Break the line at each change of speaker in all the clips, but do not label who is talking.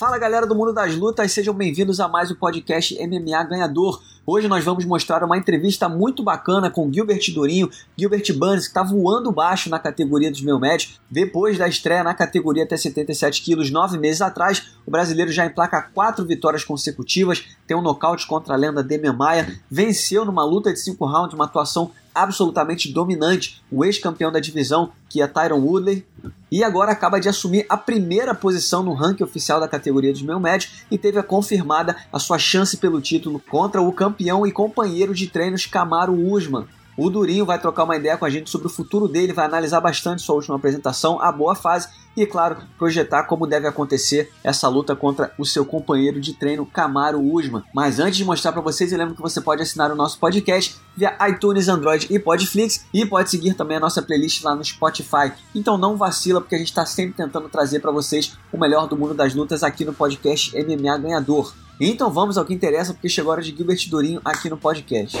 Fala galera do mundo das lutas, sejam bem-vindos a mais um podcast MMA Ganhador. Hoje nós vamos mostrar uma entrevista muito bacana com Gilbert Durinho, Gilbert Burns, que está voando baixo na categoria dos médios. Depois da estreia na categoria até 77 quilos, nove meses atrás, o brasileiro já emplaca quatro vitórias consecutivas, tem um nocaute contra a lenda Demian Maia, venceu numa luta de cinco rounds, uma atuação absolutamente dominante, o ex-campeão da divisão, que é Tyron Woodley, e agora acaba de assumir a primeira posição no ranking oficial da categoria dos meio médios e teve a confirmada a sua chance pelo título contra o campeão e companheiro de treinos Camaro Usman. O Durinho vai trocar uma ideia com a gente sobre o futuro dele, vai analisar bastante sua última apresentação, a boa fase e, claro, projetar como deve acontecer essa luta contra o seu companheiro de treino, Camaro Usman. Mas antes de mostrar para vocês, eu lembro que você pode assinar o nosso podcast via iTunes, Android e Podflix e pode seguir também a nossa playlist lá no Spotify. Então não vacila, porque a gente está sempre tentando trazer para vocês o melhor do mundo das lutas aqui no podcast MMA Ganhador. Então vamos ao que interessa, porque chegou a hora de Gilbert Durinho aqui no podcast.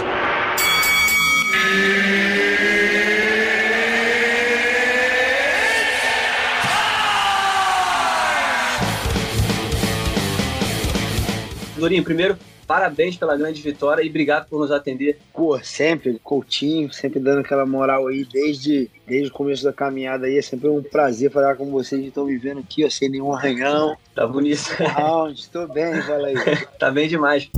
Durinho, primeiro, parabéns pela grande vitória e obrigado por nos atender.
Pô, sempre, Coutinho, sempre dando aquela moral aí, desde, desde o começo da caminhada aí. É sempre um prazer falar com vocês. Estão me vendo aqui, ó, sem nenhum arranhão.
Tá bonito.
Round, tô bem, fala aí.
tá bem demais.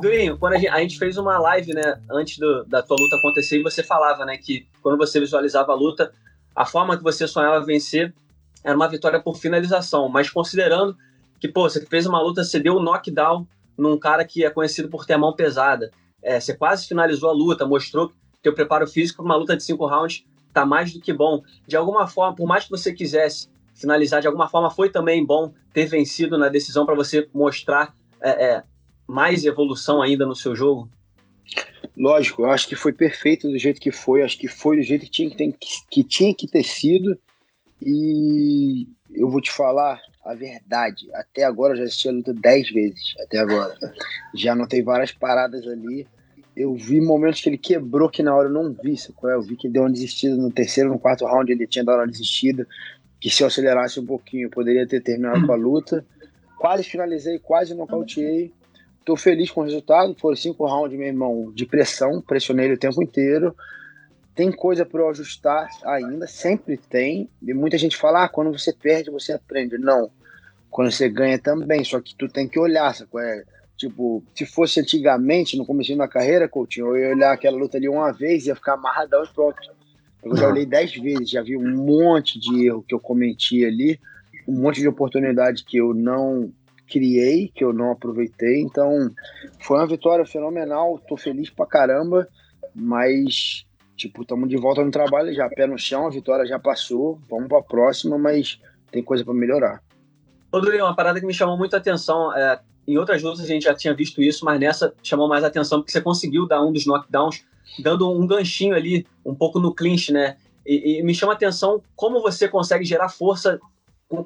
Durinho, quando a gente, a gente, fez uma live, né, antes do, da tua luta acontecer, e você falava, né, que quando você visualizava a luta, a forma que você sonhava vencer era uma vitória por finalização, mas considerando que, pô, você fez uma luta, você deu um knockdown num cara que é conhecido por ter a mão pesada, é, você quase finalizou a luta, mostrou que teu preparo físico para uma luta de cinco rounds tá mais do que bom. De alguma forma, por mais que você quisesse finalizar, de alguma forma foi também bom ter vencido na decisão para você mostrar é, é, mais evolução ainda no seu jogo?
Lógico, acho que foi perfeito do jeito que foi, acho que foi do jeito que tinha que, ter, que tinha que ter sido. E eu vou te falar a verdade. Até agora eu já assisti a luta dez vezes. Até agora. Já notei várias paradas ali. Eu vi momentos que ele quebrou que na hora eu não vi. Eu vi que deu uma desistida no terceiro, no quarto round ele tinha dado uma desistida. Que se eu acelerasse um pouquinho eu poderia ter terminado com a luta. Quase finalizei, quase nocauteei. Tô feliz com o resultado. Foram cinco rounds, meu irmão, de pressão. Pressionei ele o tempo inteiro. Tem coisa para eu ajustar ainda, sempre tem. E muita gente fala: ah, quando você perde, você aprende. Não. Quando você ganha também, só que tu tem que olhar, sabe? É, tipo, se fosse antigamente, no começo da carreira, Coutinho, eu ia olhar aquela luta ali uma vez e ia ficar amarradão e pronto. Eu já olhei dez vezes, já vi um monte de erro que eu cometi ali, um monte de oportunidade que eu não criei, que eu não aproveitei. Então, foi uma vitória fenomenal, tô feliz pra caramba, mas Tipo, estamos de volta no trabalho já, pé no chão, a vitória já passou, vamos para a próxima, mas tem coisa para melhorar.
Ô, uma parada que me chamou muito a atenção, é, em outras lutas a gente já tinha visto isso, mas nessa chamou mais a atenção porque você conseguiu dar um dos knockdowns, dando um ganchinho ali, um pouco no clinch, né? E, e me chama a atenção como você consegue gerar força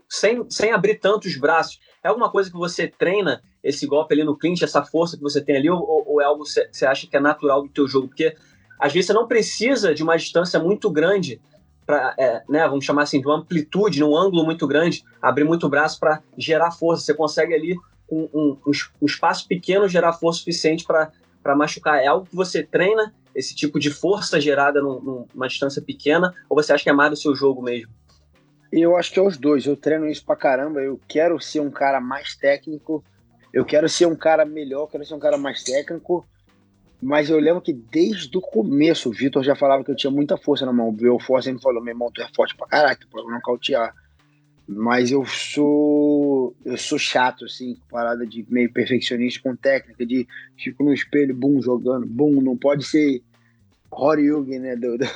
sem, sem abrir tantos braços. É alguma coisa que você treina esse golpe ali no clinch, essa força que você tem ali, ou, ou é algo que você acha que é natural do teu jogo? Porque às vezes você não precisa de uma distância muito grande para, é, né, vamos chamar assim, de uma amplitude, num ângulo muito grande, abrir muito o braço para gerar força. Você consegue ali, um, um, um, espaço pequeno, gerar força suficiente para machucar. É algo que você treina, esse tipo de força gerada num, numa distância pequena, ou você acha que é mais do seu jogo mesmo?
Eu acho que é os dois. Eu treino isso pra caramba. Eu quero ser um cara mais técnico. Eu quero ser um cara melhor, quero ser um cara mais técnico. Mas eu lembro que desde o começo o Vitor já falava que eu tinha muita força na mão. O Belfort sempre falou: meu irmão, tu é forte pra caraca, pode nocautear. Mas eu sou. Eu sou chato, assim, parada de meio perfeccionista com técnica, de fico no espelho, bum, jogando, bum, não pode ser Horyugen, né, do, do,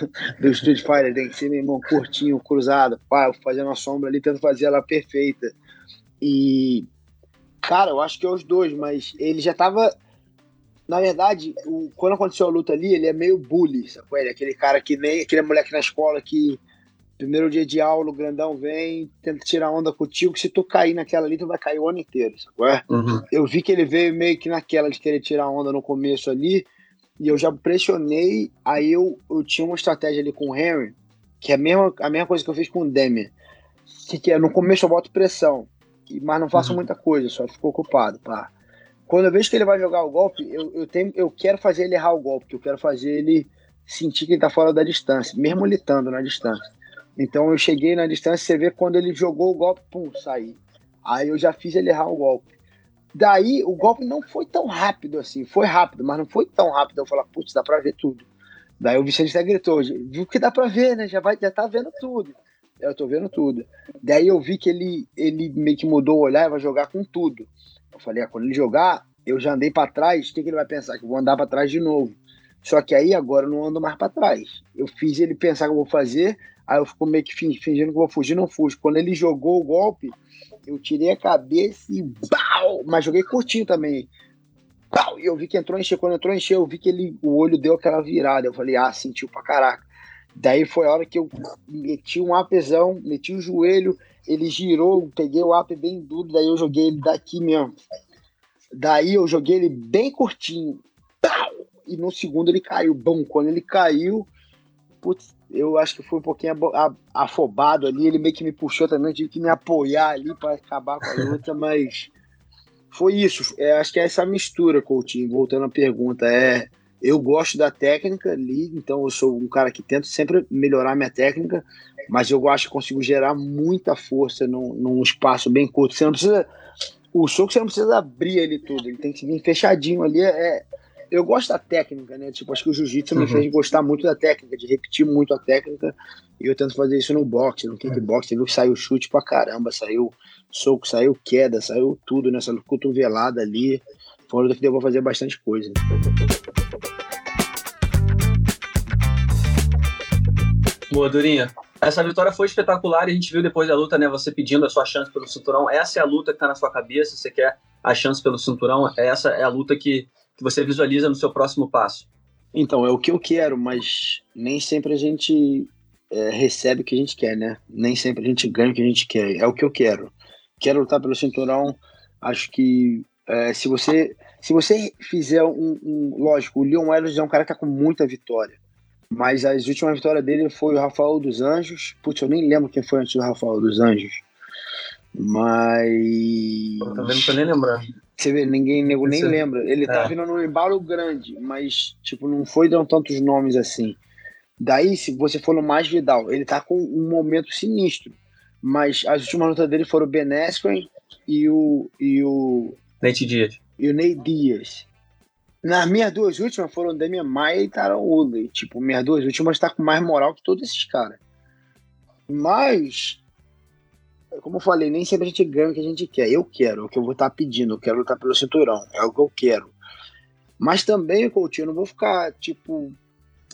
do Street Fighter, tem que ser, meu irmão, curtinho, cruzado, pá, fazendo a sombra ali, tento fazer ela perfeita. E, cara, eu acho que é os dois, mas ele já tava na verdade, o, quando aconteceu a luta ali, ele é meio bully, sabe? Ele é aquele cara que nem aquele moleque na escola que primeiro dia de aula, o grandão vem, tenta tirar onda contigo, que se tu cair naquela ali, tu vai cair o ano inteiro, sabe? Uhum. Eu vi que ele veio meio que naquela de querer tirar onda no começo ali, e eu já pressionei, aí eu, eu tinha uma estratégia ali com o Henry, que é a mesma, a mesma coisa que eu fiz com o Demian. Que, que é, no começo eu boto pressão, mas não faço uhum. muita coisa, só fico ocupado, pá. Quando eu vejo que ele vai jogar o golpe, eu, eu, tenho, eu quero fazer ele errar o golpe, eu quero fazer ele sentir que ele tá fora da distância, mesmo ele estando na distância. Então eu cheguei na distância, você vê quando ele jogou o golpe, pum, saí. Aí eu já fiz ele errar o golpe. Daí o golpe não foi tão rápido assim, foi rápido, mas não foi tão rápido. Eu falar, putz, dá pra ver tudo. Daí o Vicente até gritou, viu que dá pra ver, né? Já, vai, já tá vendo tudo. Eu tô vendo tudo. Daí eu vi que ele, ele meio que mudou o olhar e vai jogar com tudo. Eu falei, ah, quando ele jogar, eu já andei para trás, o que, que ele vai pensar? Que eu vou andar para trás de novo. Só que aí agora eu não ando mais para trás. Eu fiz ele pensar que eu vou fazer, aí eu fico meio que fingindo que vou fugir, não fujo. Quando ele jogou o golpe, eu tirei a cabeça e bau! Mas joguei curtinho também. Bau! E eu vi que entrou encher. Quando entrou encher, eu vi que ele, o olho deu aquela virada. Eu falei, ah, sentiu pra caraca. Daí foi a hora que eu meti um apesão, meti o joelho, ele girou, peguei o app bem duro, daí eu joguei ele daqui mesmo. Daí eu joguei ele bem curtinho. E no segundo ele caiu. Bom, quando ele caiu, putz, eu acho que foi um pouquinho afobado ali. Ele meio que me puxou também, tive que me apoiar ali para acabar com a luta, mas foi isso. É, acho que é essa mistura, Coutinho. Voltando à pergunta, é eu gosto da técnica ali, então eu sou um cara que tento sempre melhorar minha técnica, mas eu acho que consigo gerar muita força num, num espaço bem curto. Você não precisa o soco você não precisa abrir ele tudo, ele tem que vir fechadinho ali. É, eu gosto da técnica, né? Tipo, acho que o jiu-jitsu uhum. me fez gostar muito da técnica, de repetir muito a técnica. E eu tento fazer isso no boxe, no kickbox. Você viu que saiu chute pra caramba, saiu soco, saiu queda, saiu tudo nessa cotovelada ali. Foi uma que deu pra fazer bastante coisa.
Boa, Durinha. Essa vitória foi espetacular e a gente viu depois da luta, né? Você pedindo a sua chance pelo cinturão. Essa é a luta que tá na sua cabeça. Você quer a chance pelo cinturão. Essa é a luta que, que você visualiza no seu próximo passo.
Então, é o que eu quero, mas nem sempre a gente é, recebe o que a gente quer, né? Nem sempre a gente ganha o que a gente quer. É o que eu quero. Quero lutar pelo cinturão. Acho que é, se você se você fizer um, um, Lógico, o Leon Edwards é um cara que tá com muita vitória. Mas as últimas vitórias dele foi o Rafael dos Anjos. Putz, eu nem lembro quem foi antes do Rafael dos Anjos. Mas.
Tá vendo? Tô nem lembrando.
Você vê, ninguém nego, nem lembra. Ele tá é. tá vindo num embalo grande, mas, tipo, não foi dando tantos nomes assim. Daí, se você for no Mais Vidal, ele tá com um momento sinistro. Mas as últimas lutas dele foram o Ben Askren e o. E o
Nate Dias.
E o Ney Dias. Nas minhas duas últimas foram Damian Maia e Taron Woodley. Tipo, minhas duas últimas tá com mais moral que todos esses caras. Mas, como eu falei, nem sempre a gente ganha o que a gente quer. Eu quero, é o que eu vou estar tá pedindo. Eu quero lutar pelo cinturão. É o que eu quero. Mas também, Coutinho, eu não vou ficar, tipo,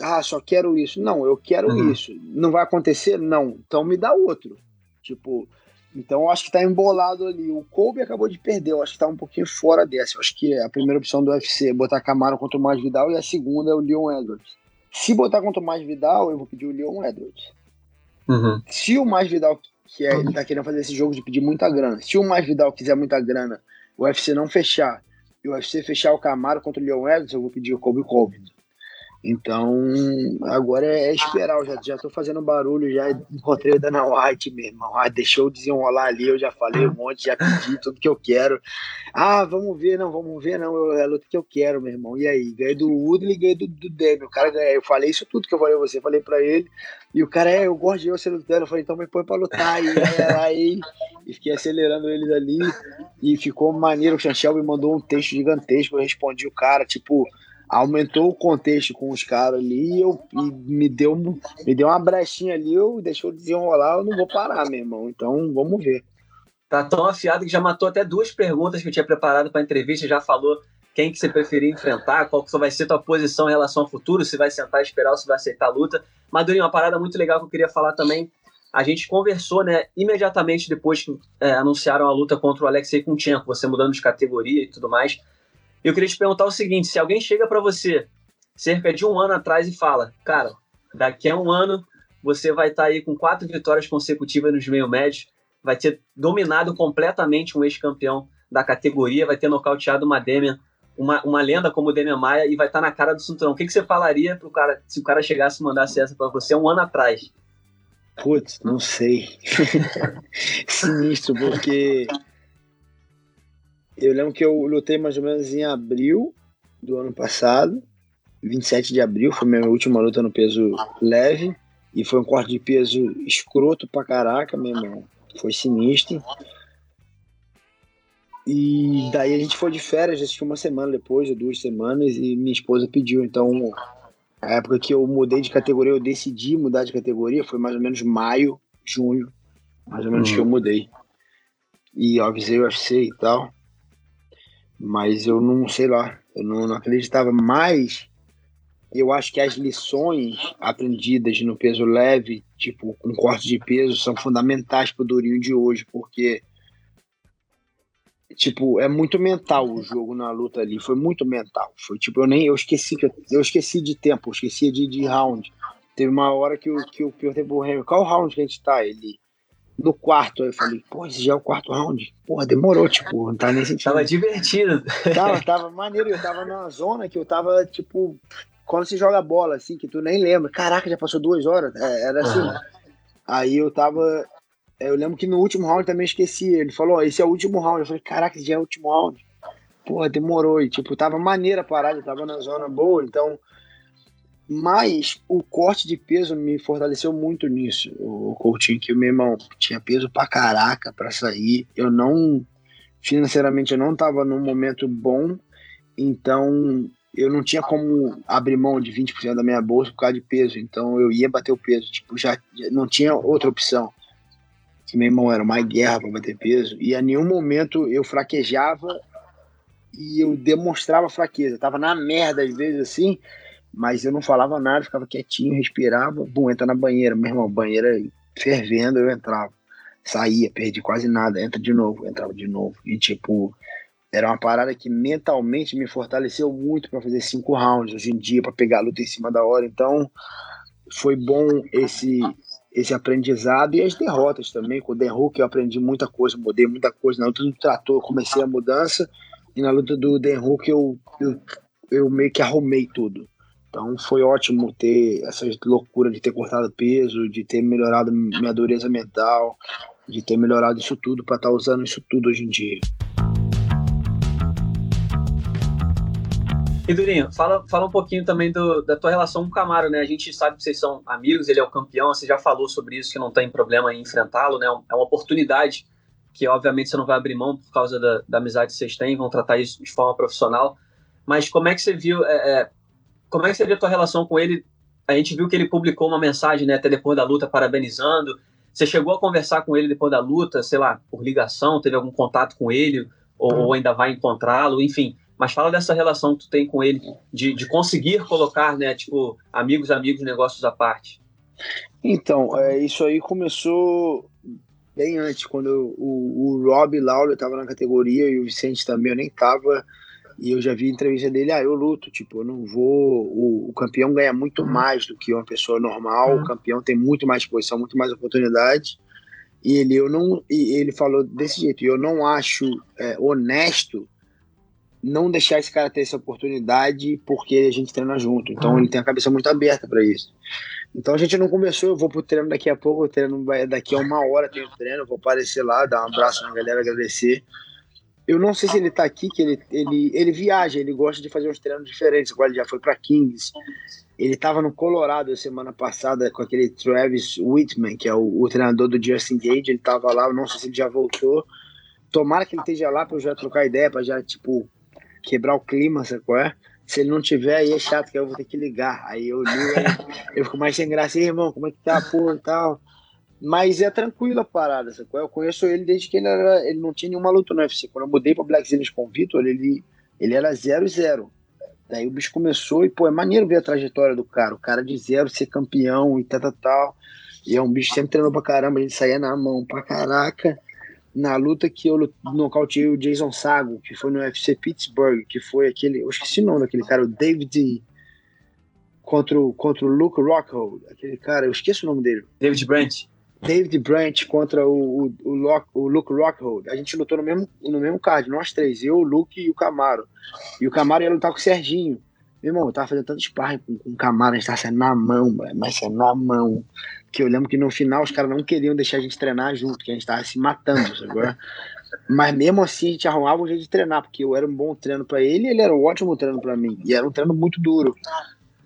ah, só quero isso. Não, eu quero uhum. isso. Não vai acontecer? Não. Então me dá outro. Tipo, então eu acho que tá embolado ali. O Kobe acabou de perder, eu acho que tá um pouquinho fora dessa. Eu acho que a primeira opção do UFC é botar Camaro contra o Mais Vidal e a segunda é o Leon Edwards. Se botar contra o Mais Vidal, eu vou pedir o Leon Edwards. Uhum. Se o Mais Vidal, que é, ele tá querendo fazer esse jogo de pedir muita grana, se o Mais Vidal quiser muita grana, o UFC não fechar, e o UFC fechar o Camaro contra o Leon Edwards, eu vou pedir o Kobe Kobe. Então, agora é, esperar. Eu já, já fazendo barulho, já encontrei o Dana White mesmo. Ah, deixou desenrolar ali, eu já falei um monte, já pedi tudo que eu quero. Ah, vamos ver, não, vamos ver, não. É a luta que eu quero, meu irmão. E aí? Ganhei do Woodley ganhei do, do Demi. O cara ganhou. Eu falei isso tudo que eu falei a você, falei pra ele. E o cara, é, eu gosto de você lutando. Eu falei, então me põe pra lutar. E aí, e fiquei acelerando eles ali. E ficou maneiro. O Chanchel me mandou um texto gigantesco. Eu respondi o cara, tipo aumentou o contexto com os caras ali e, eu, e me, deu, me deu uma brechinha ali, eu deixou desenrolar, eu não vou parar, meu irmão. Então vamos ver.
Tá tão afiado que já matou até duas perguntas que eu tinha preparado para a entrevista, já falou quem que você preferia enfrentar, qual que vai ser tua posição em relação ao futuro, se vai sentar e esperar ou se vai aceitar a luta. Madurinho, uma parada muito legal que eu queria falar também. A gente conversou, né, imediatamente depois que é, anunciaram a luta contra o Alexei Kunchenko, você mudando de categoria e tudo mais. Eu queria te perguntar o seguinte: se alguém chega para você cerca de um ano atrás e fala, cara, daqui a um ano você vai estar tá aí com quatro vitórias consecutivas nos meio médios, vai ter dominado completamente um ex-campeão da categoria, vai ter nocauteado uma Demian, uma, uma lenda como o Demian Maia e vai estar tá na cara do cinturão. O que, que você falaria pro cara se o cara chegasse e mandasse essa para você um ano atrás?
Putz, não sei. Sinistro, porque eu lembro que eu lutei mais ou menos em abril do ano passado. 27 de abril foi minha última luta no peso leve. E foi um corte de peso escroto pra caraca, meu irmão. Foi sinistro. E daí a gente foi de férias, acho que uma semana depois, ou duas semanas, e minha esposa pediu. Então, a época que eu mudei de categoria, eu decidi mudar de categoria, foi mais ou menos maio, junho, mais ou menos que eu mudei. E avisei o UFC e tal. Mas eu não sei lá, eu não, não acreditava mais. Eu acho que as lições aprendidas no peso leve, tipo, com corte de peso, são fundamentais para o Durinho de hoje, porque tipo, é muito mental o jogo na luta ali. Foi muito mental. Foi tipo, eu nem eu esqueci eu esqueci de tempo, eu esqueci de, de round. Teve uma hora que eu, que eu perguntei pro qual round que a gente tá? Ele. No quarto, eu falei, pô, esse já é o quarto round. Porra, demorou, tipo, não tá nem sentindo.
Tava divertido.
Tava, tava maneiro, eu tava numa zona que eu tava, tipo, quando você joga bola, assim, que tu nem lembra. Caraca, já passou duas horas. É, era assim. Uhum. Aí eu tava eu lembro que no último round também esqueci. Ele falou: esse é o último round. Eu falei: caraca, esse já é o último round. Porra, demorou. E, tipo, tava maneira a parada, tava na zona boa. Então, mas o corte de peso me fortaleceu muito nisso. O Coutinho, que o meu irmão tinha peso pra caraca pra sair. Eu não, financeiramente, eu não tava num momento bom. Então, eu não tinha como abrir mão de 20% da minha bolsa por causa de peso. Então, eu ia bater o peso. Tipo, já não tinha outra opção que meu irmão era uma guerra para bater peso, e a nenhum momento eu fraquejava e eu demonstrava fraqueza. tava na merda às vezes assim, mas eu não falava nada, ficava quietinho, respirava, bom, entra na banheira, meu irmão, banheira fervendo, eu entrava. Saía, perdi quase nada, entra de novo, entrava de novo. E tipo, era uma parada que mentalmente me fortaleceu muito para fazer cinco rounds hoje em dia, para pegar a luta em cima da hora. Então, foi bom esse esse aprendizado e as derrotas também. Com o Dan Hook eu aprendi muita coisa, mudei muita coisa. Na luta do trator comecei a mudança e na luta do Dan Hook eu, eu, eu meio que arrumei tudo. Então foi ótimo ter essa loucura de ter cortado peso, de ter melhorado minha dureza mental, de ter melhorado isso tudo para estar tá usando isso tudo hoje em dia.
E Durinho, fala, fala um pouquinho também do, da tua relação com o Camaro, né? A gente sabe que vocês são amigos, ele é o campeão, você já falou sobre isso, que não tem problema em enfrentá-lo, né? É uma oportunidade que, obviamente, você não vai abrir mão por causa da, da amizade que vocês têm, vão tratar isso de forma profissional. Mas como é que você viu, é, é, como é que viu a tua relação com ele? A gente viu que ele publicou uma mensagem, né, até depois da luta, parabenizando. Você chegou a conversar com ele depois da luta, sei lá, por ligação, teve algum contato com ele, ou, ou ainda vai encontrá-lo, enfim mas fala dessa relação que tu tem com ele, de, de conseguir colocar, né, tipo, amigos, amigos, negócios à parte.
Então, é, isso aí começou bem antes, quando o, o Rob Lawler estava na categoria e o Vicente também, eu nem tava, e eu já vi entrevista dele, ah, eu luto, tipo, eu não vou, o, o campeão ganha muito uhum. mais do que uma pessoa normal, uhum. o campeão tem muito mais posição, muito mais oportunidade, e ele, eu não, e ele falou desse jeito, eu não acho é, honesto não deixar esse cara ter essa oportunidade porque a gente treina junto. Então uhum. ele tem a cabeça muito aberta para isso. Então a gente não começou, eu vou pro treino daqui a pouco, o treino vai daqui a uma hora tem o treino, vou aparecer lá, dar um abraço na galera, agradecer. Eu não sei se ele tá aqui, que ele, ele, ele viaja, ele gosta de fazer uns treinos diferentes. Agora ele já foi para Kings. Ele tava no Colorado semana passada com aquele Travis Whitman, que é o, o treinador do Justin Gage. Ele tava lá, não sei se ele já voltou. Tomara que ele esteja lá para eu já trocar ideia, para já, tipo, quebrar o clima, sabe qual é? Se ele não tiver, aí é chato, que eu vou ter que ligar. Aí eu ligo, eu fico mais sem graça, irmão, como é que tá, porra e tal. Mas é tranquilo a parada, é? Eu conheço ele desde que ele, era, ele não tinha nenhuma luta no UFC. Quando eu mudei pra Black Series com o Vitor, ele, ele era 0-0. Daí o bicho começou e, pô, é maneiro ver a trajetória do cara. O cara de zero ser campeão e tal, tal, tal. E é um bicho que sempre treinou pra caramba, ele saía na mão pra caraca na luta que eu nocauteei o Jason Sago, que foi no UFC Pittsburgh, que foi aquele. Eu esqueci o nome daquele cara, o David. Contra o, contra o Luke Rockhold, aquele cara, eu esqueço o nome dele.
David Brandt.
David Brandt contra o, o, o, Lock, o Luke Rockhold. A gente lutou no mesmo, no mesmo card, nós três, eu, o Luke e o Camaro. E o Camaro ia lutar com o Serginho. Meu irmão, eu tava fazendo tanto sparring com, com o Camaro, a gente tava saindo na mão, mas saindo na mão. Que eu lembro que no final os caras não queriam deixar a gente treinar junto, que a gente tava se matando, agora. Mas mesmo assim a gente arrumava um jeito de treinar, porque eu era um bom treino para ele e ele era um ótimo treino para mim. E era um treino muito duro.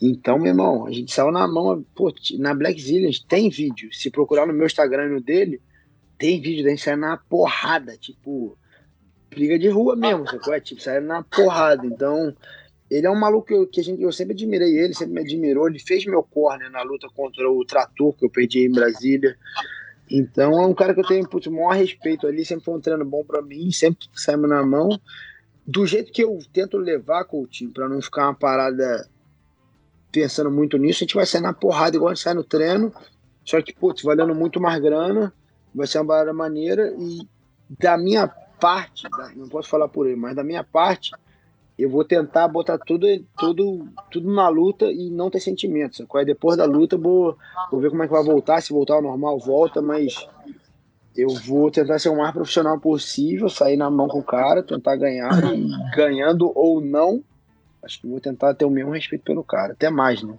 Então, meu irmão, a gente saiu na mão. Pô, na Black Zillions tem vídeo. Se procurar no meu Instagram e no dele, tem vídeo da gente saindo na porrada, tipo, briga de rua mesmo, sacou? É tipo, saindo na porrada. Então, ele é um maluco que, eu, que gente, eu sempre admirei ele, sempre me admirou. Ele fez meu corner na luta contra o Trator, que eu perdi em Brasília. Então, é um cara que eu tenho o maior respeito ali. Sempre foi um treino bom para mim, sempre saímos na mão. Do jeito que eu tento levar, Coutinho, para não ficar uma parada pensando muito nisso, a gente vai sair na porrada igual a gente sai no treino, só que, putz, valendo muito mais grana, vai ser uma barra maneira. E da minha parte, não posso falar por ele, mas da minha parte, eu vou tentar botar tudo, tudo, tudo na luta e não ter sentimentos. Aí depois da luta vou, vou ver como é que vai voltar, se voltar ao normal, volta, mas eu vou tentar ser o mais profissional possível, sair na mão com o cara, tentar ganhar, ganhando ou não, acho que vou tentar ter o mesmo respeito pelo cara, até mais, né?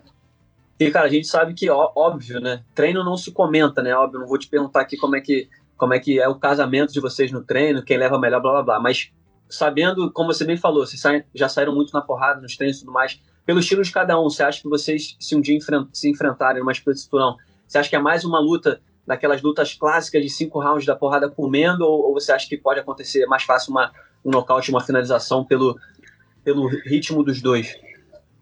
E, cara, a gente sabe que, ó, óbvio, né? Treino não se comenta, né? Óbvio, não vou te perguntar aqui como é que, como é, que é o casamento de vocês no treino, quem leva melhor, blá blá blá. Mas sabendo, como você bem falou, vocês já saíram muito na porrada nos treinos e tudo mais. Pelo estilo de cada um, você acha que vocês, se um dia se enfrentarem numa cinturão, você acha que é mais uma luta daquelas lutas clássicas de cinco rounds da porrada comendo, ou, ou você acha que pode acontecer mais fácil uma, um nocaute, uma finalização pelo, pelo ritmo dos dois?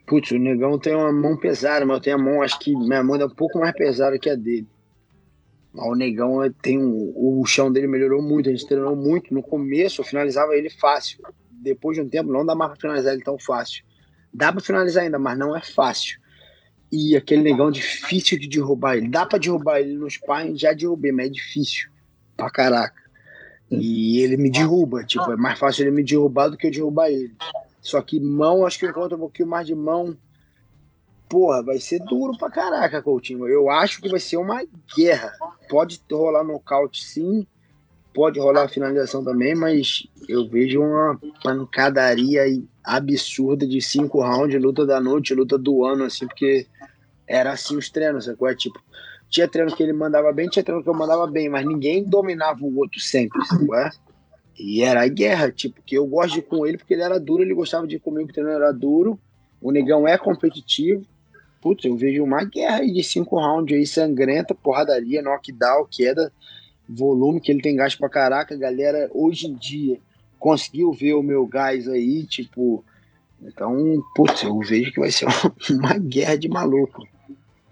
Putz, o negão tem uma mão pesada, mas eu tenho a mão, acho que minha mão é um pouco mais pesada que a dele. O negão tem um, o chão dele melhorou muito, a gente treinou muito. No começo eu finalizava ele fácil. Depois de um tempo não dá mais pra finalizar ele tão fácil. Dá pra finalizar ainda, mas não é fácil. E aquele negão difícil de derrubar ele. Dá pra derrubar ele no sparring, já derrubei, mas é difícil. Pra caraca. E ele me derruba, tipo, é mais fácil ele me derrubar do que eu derrubar ele. Só que mão, acho que eu encontro um pouquinho mais de mão. Porra, vai ser duro pra caraca, Coutinho. Eu acho que vai ser uma guerra. Pode rolar nocaute sim, pode rolar finalização também, mas eu vejo uma pancadaria absurda de cinco rounds, luta da noite, luta do ano, assim, porque era assim os treinos, sacou? É tipo, tinha treino que ele mandava bem, tinha treino que eu mandava bem, mas ninguém dominava o outro sempre, sacou? É? E era a guerra, tipo, que eu gosto de ir com ele porque ele era duro, ele gostava de ir comigo porque ele era duro. O negão é competitivo. Putz, eu vejo uma guerra de cinco rounds aí, sangrenta, porradaria, knockdown, queda, volume, que ele tem gás pra caraca. Galera, hoje em dia, conseguiu ver o meu gás aí, tipo. Então, putz, eu vejo que vai ser uma, guerra de maluco.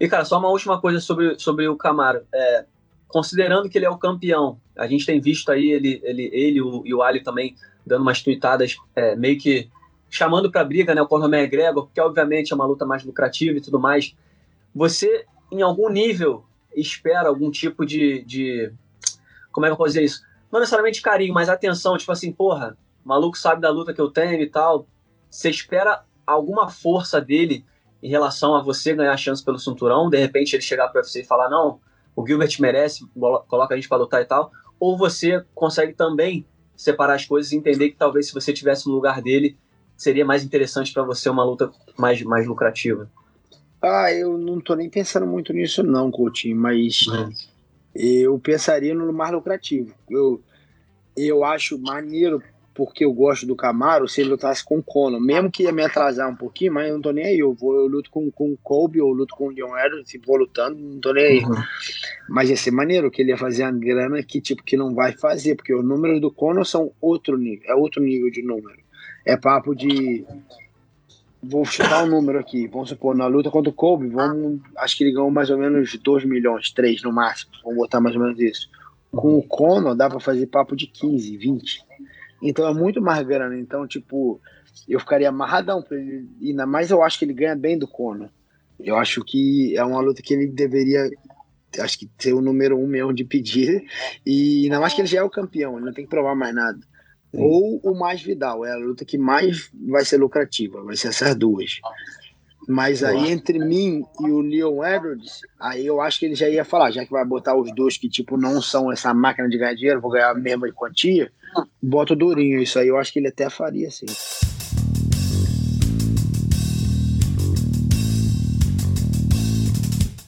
E, cara, só uma última coisa sobre, sobre o Camaro. É, considerando que ele é o campeão, a gente tem visto aí ele, ele, ele e o Ali também dando umas tweetadas é, meio que chamando para briga, né, o Conor McGregor, porque obviamente é uma luta mais lucrativa e tudo mais. Você, em algum nível, espera algum tipo de, de como é que eu posso dizer isso? Não necessariamente carinho, mas atenção, tipo assim, porra, o maluco sabe da luta que eu tenho e tal. Você espera alguma força dele em relação a você ganhar a chance pelo cinturão? De repente ele chegar para você e falar, não, o Gilbert merece, coloca a gente para lutar e tal, ou você consegue também separar as coisas e entender que talvez se você tivesse no lugar dele, seria mais interessante para você uma luta mais, mais lucrativa?
Ah, eu não tô nem pensando muito nisso não, Coutinho, mas uhum. eu pensaria no mais lucrativo. Eu, eu acho maneiro porque eu gosto do Camaro, se ele lutasse com o Conor, mesmo que ia me atrasar um pouquinho, mas eu não tô nem aí. Eu, vou, eu luto com, com o Kobe, ou luto com o Leon Edwards, se vou lutando, não tô nem aí. Uhum. Mas ia ser maneiro que ele ia fazer uma grana que, tipo, que não vai fazer, porque os números do Conor são outro nível, é outro nível de número. É papo de. Vou chutar um número aqui. Vamos supor, na luta contra o Kobe, vamos, acho que ele ganhou mais ou menos 2 milhões, 3 no máximo. Vamos botar mais ou menos isso. Com o Conor dá pra fazer papo de 15, 20. Então é muito mais grana. Então, tipo, eu ficaria amarradão pra ele. E ainda mais eu acho que ele ganha bem do Conor. Eu acho que é uma luta que ele deveria. Acho que ser o número um mesmo de pedir. E ainda mais que ele já é o campeão, ele não tem que provar mais nada. Sim. Ou o mais Vidal, é a luta que mais vai ser lucrativa, vai ser essas duas. Mas aí entre mim e o Leon Edwards, aí eu acho que ele já ia falar, já que vai botar os dois que, tipo, não são essa máquina de ganhar dinheiro, vou ganhar a mesma quantia, bota o Durinho. Isso aí eu acho que ele até faria, assim.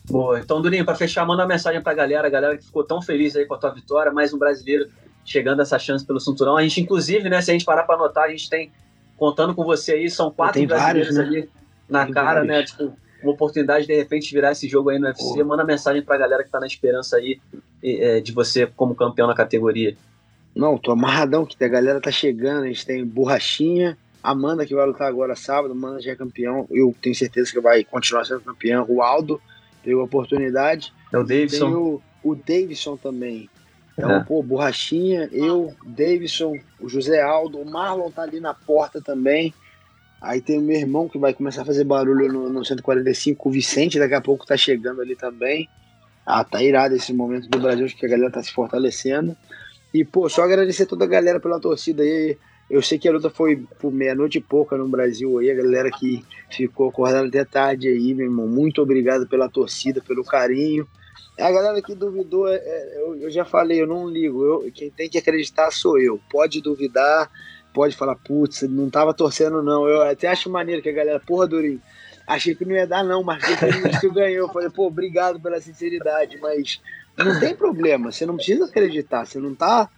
Boa. Então, Durinho, para fechar, manda uma mensagem para a galera, a galera que ficou tão feliz aí com a tua vitória, mais um brasileiro chegando a essa chance pelo cinturão. A gente, inclusive, né, se a gente parar para anotar, a gente tem, contando com você aí, são quatro brasileiros
vários, né?
ali na
Tem
cara, né? Tipo, uma oportunidade de, de repente virar esse jogo aí no UFC.
Porra.
Manda mensagem pra galera que tá na esperança aí é, de você como campeão na categoria.
Não, tô amarradão que a galera tá chegando. A gente tem Borrachinha, Amanda que vai lutar agora sábado. Amanda já é campeão. Eu tenho certeza que vai continuar sendo campeão. O Aldo teve a oportunidade.
É o
Tem
Davidson.
o, o Davidson também. Então,
É.
pô, Borrachinha, eu, Davidson, o José Aldo, o Marlon tá ali na porta também. Aí tem o meu irmão que vai começar a fazer barulho no, no 145, o Vicente daqui a pouco tá chegando ali também. Ah, tá irado esse momento do Brasil, acho que a galera tá se fortalecendo. E, pô, só agradecer toda a galera pela torcida aí. Eu sei que a luta foi por meia-noite e pouca no Brasil aí, a galera que ficou acordada até tarde aí, meu irmão. Muito obrigado pela torcida, pelo carinho. A galera que duvidou, é- é, eu, já falei, eu não ligo. Eu, quem tem que acreditar sou eu. Pode duvidar, pode falar, putz, não tava torcendo, não. Eu até acho maneiro que a galera, porra, Durinho, achei que não ia dar, não, mas que ganhou. Eu falei, pô, obrigado pela sinceridade, mas não tem problema, você não precisa acreditar, você não tá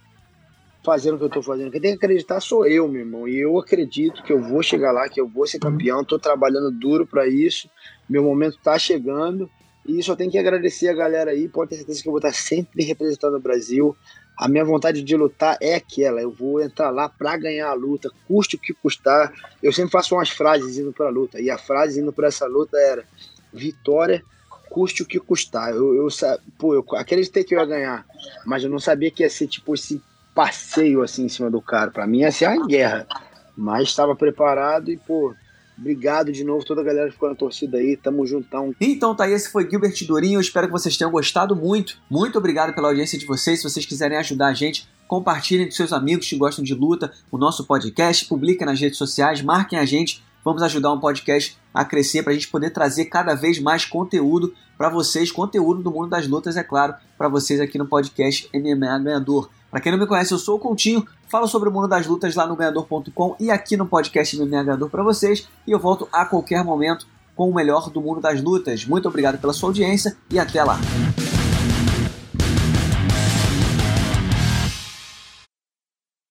fazendo o que eu tô fazendo. Quem tem que acreditar sou eu, meu irmão. E eu acredito que eu vou chegar lá, que eu vou ser campeão. Tô trabalhando duro para isso. Meu momento tá chegando. E só tenho que agradecer a galera aí. Pode ter certeza que eu vou estar sempre representando o Brasil. A minha vontade de lutar é aquela. Eu vou entrar lá para ganhar a luta, custe o que custar. Eu sempre faço umas frases indo para a luta. E a frase indo para essa luta era: vitória, custe o que custar. Eu, eu, pô, eu acreditei que eu ia ganhar, mas eu não sabia que ia ser tipo esse passeio assim em cima do cara. Para mim ia ser uma guerra. Mas estava preparado e, pô, obrigado de novo toda a galera que ficou na torcida aí. Tamo juntão.
Então tá esse foi Gilbert Dorinho. Eu espero que vocês tenham gostado muito. Muito obrigado pela audiência de vocês. Se vocês quiserem ajudar a gente, compartilhem com seus amigos que gostam de luta o nosso podcast, publiquem nas redes sociais, marquem a gente. Vamos ajudar um podcast a crescer para a gente poder trazer cada vez mais conteúdo para vocês, conteúdo do mundo das lutas, é claro, para vocês aqui no podcast MMA Ganhador. Para quem não me conhece, eu sou o Coutinho, falo sobre o mundo das lutas lá no ganhador.com e aqui no podcast MMA Ganhador para vocês. E eu volto a qualquer momento com o melhor do mundo das lutas. Muito obrigado pela sua audiência e até lá.